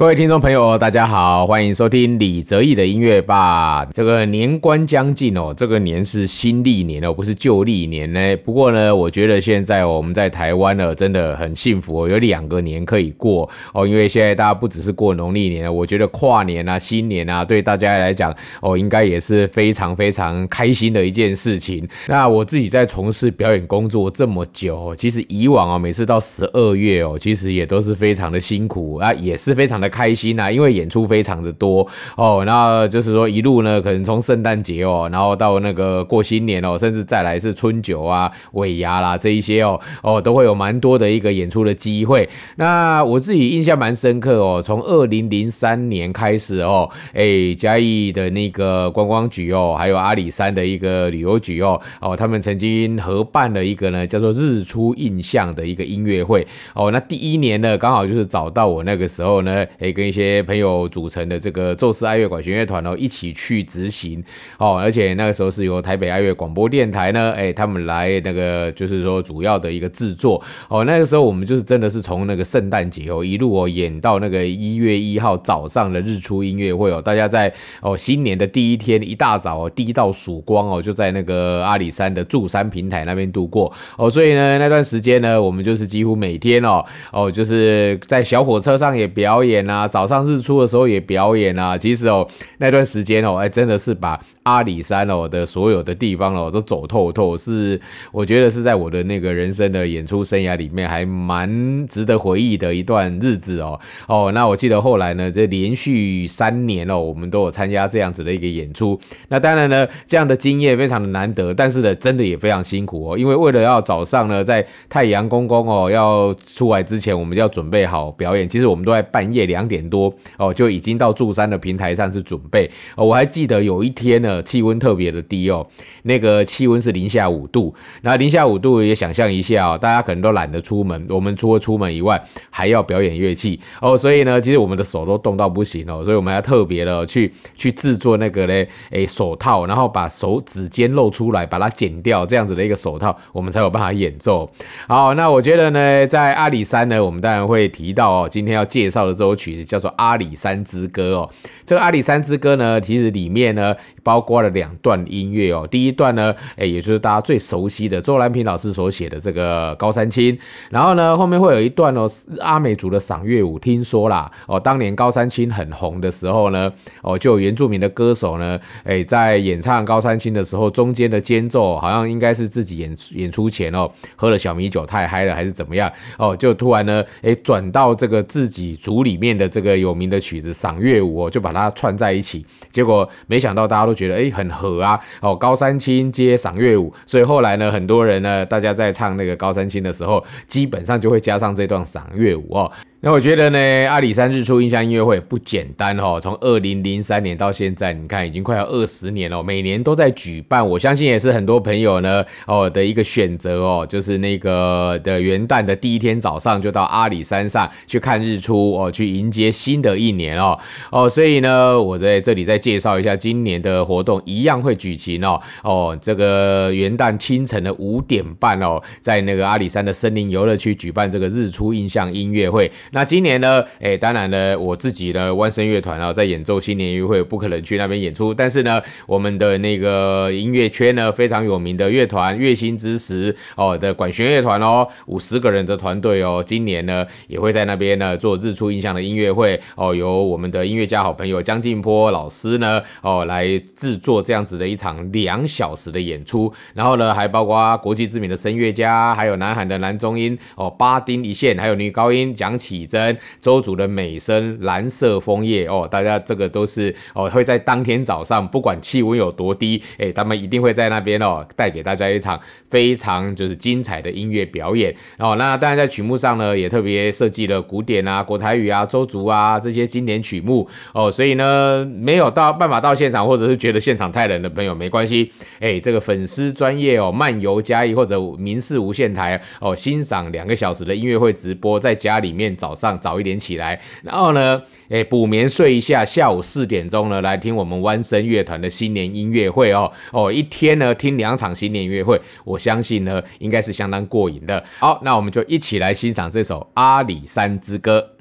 各位听众朋友，大家好，欢迎收听李泽毅的音乐吧。这个年关将近哦，这个年是新历年哦，不是旧历年呢。不过呢，我觉得现在我们在台湾呢，真的很幸福哦，有两个年可以过哦。因为现在大家不只是过农历年，我觉得跨年啊、新年啊，对大家来讲哦，应该也是非常非常开心的一件事情。那我自己在从事表演工作这么久，其实以往哦，每次到十二月哦，其实也都是非常的辛苦啊，也是非常的。开心啊，因为演出非常的多哦，那就是说一路呢，可能从圣诞节哦，然后到那个过新年哦，甚至再来是春酒啊、尾牙啦这一些哦哦，都会有蛮多的一个演出的机会。那我自己印象蛮深刻哦，从二零零三年开始哦，哎，嘉义的那个观光局哦，还有阿里山的一个旅游局哦哦，他们曾经合办了一个呢叫做日出印象的一个音乐会哦。那第一年呢，刚好就是找到我那个时候呢。诶，跟一些朋友组成的这个宙斯爱乐管弦乐团哦，一起去执行哦，而且那个时候是由台北爱乐广播电台呢，诶，他们来那个就是说主要的一个制作哦，那个时候我们就是真的是从那个圣诞节哦一路哦演到那个一月一号早上的日出音乐会哦，大家在哦新年的第一天一大早哦第一道曙光哦就在那个阿里山的柱山平台那边度过哦，所以呢那段时间呢我们就是几乎每天哦哦就是在小火车上也表演。啊，早上日出的时候也表演啊。其实哦，那段时间哦，哎，真的是把阿里山哦的所有的地方哦都走透透，是我觉得是在我的那个人生的演出生涯里面还蛮值得回忆的一段日子哦。哦，那我记得后来呢，这连续三年哦，我们都有参加这样子的一个演出。那当然呢，这样的经验非常的难得，但是呢，真的也非常辛苦哦，因为为了要早上呢，在太阳公公哦要出来之前，我们就要准备好表演。其实我们都在半夜两。两点多哦，就已经到住山的平台上去准备哦。我还记得有一天呢，气温特别的低哦，那个气温是零下五度。那零下五度也想象一下哦，大家可能都懒得出门。我们除了出门以外，还要表演乐器哦，所以呢，其实我们的手都冻到不行哦，所以我们要特别的去去制作那个嘞，诶手套，然后把手指尖露出来，把它剪掉，这样子的一个手套，我们才有办法演奏。好，那我觉得呢，在阿里山呢，我们当然会提到哦，今天要介绍的这首曲。叫做《阿里山之歌》哦，这个《阿里山之歌》呢，其实里面呢包括了两段音乐哦。第一段呢，哎，也就是大家最熟悉的周兰平老师所写的这个《高山青》，然后呢，后面会有一段哦，阿美族的赏月舞。听说啦，哦，当年《高山青》很红的时候呢，哦，就有原住民的歌手呢，哎，在演唱《高山青》的时候，中间的间奏好像应该是自己演演出前哦，喝了小米酒太嗨了，还是怎么样哦，就突然呢，哎，转到这个自己组里面的。这个有名的曲子《赏月舞》哦，就把它串在一起，结果没想到大家都觉得哎很合啊哦，高山青接赏月舞，所以后来呢，很多人呢，大家在唱那个高山青的时候，基本上就会加上这段赏月舞哦。那我觉得呢，阿里山日出印象音乐会不简单哦，从二零零三年到现在，你看已经快要二十年了，每年都在举办。我相信也是很多朋友呢哦的一个选择哦，就是那个的元旦的第一天早上就到阿里山上去看日出哦，去迎接新的一年哦哦，所以呢，我在这里再介绍一下今年的活动，一样会举行哦哦，这个元旦清晨的五点半哦，在那个阿里山的森林游乐区举办这个日出印象音乐会。那今年呢？哎，当然呢，我自己呢，万声乐团啊，在演奏新年音乐会，不可能去那边演出。但是呢，我们的那个音乐圈呢，非常有名的乐团月星之时哦的管弦乐团哦，五十个人的团队哦，今年呢也会在那边呢做日出印象的音乐会哦，由我们的音乐家好朋友江静波老师呢哦来制作这样子的一场两小时的演出。然后呢，还包括国际知名的声乐家，还有南韩的男中音哦，巴丁一线，还有女高音蒋启。体征，周族的美声蓝色枫叶哦，大家这个都是哦会在当天早上，不管气温有多低，哎，他们一定会在那边哦带给大家一场非常就是精彩的音乐表演哦。那当然在曲目上呢，也特别设计了古典啊、国台语啊、周族啊这些经典曲目哦，所以呢没有到办法到现场，或者是觉得现场太冷的朋友没关系，哎，这个粉丝专业哦漫游嘉义或者民视无线台哦欣赏两个小时的音乐会直播，在家里面找早上早一点起来，然后呢，诶补眠睡一下，下午四点钟呢来听我们弯声乐团的新年音乐会哦哦一天呢听两场新年音乐会，我相信呢应该是相当过瘾的。好，那我们就一起来欣赏这首《阿里山之歌》。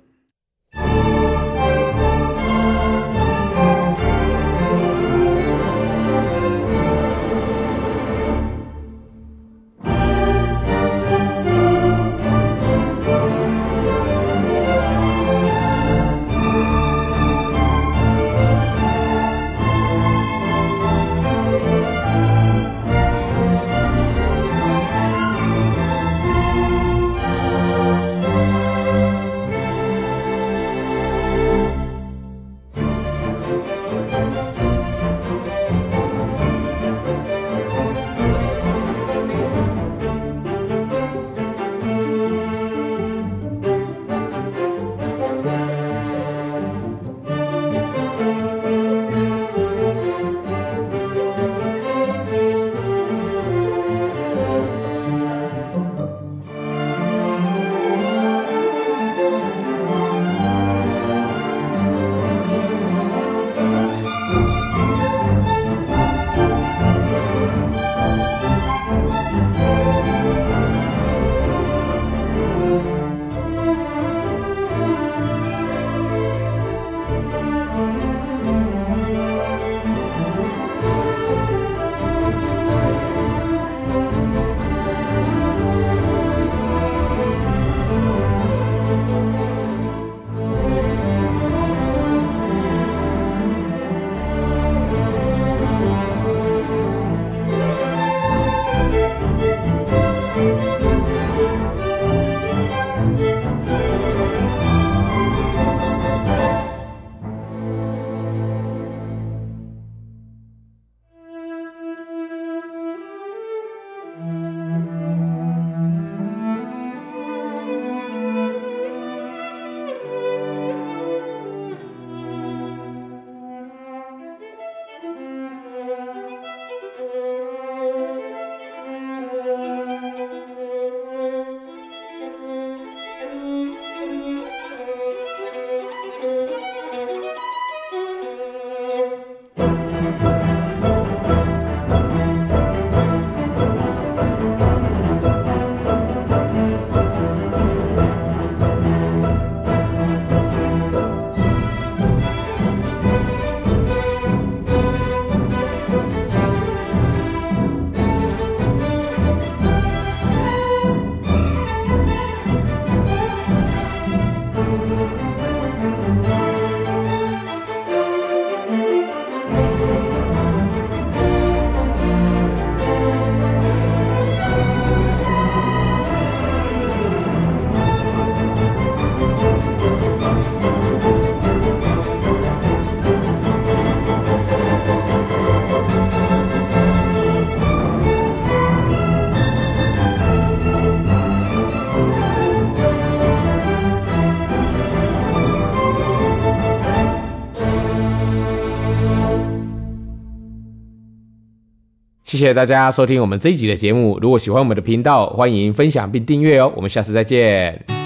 谢谢大家收听我们这一集的节目。如果喜欢我们的频道，欢迎分享并订阅哦。我们下次再见。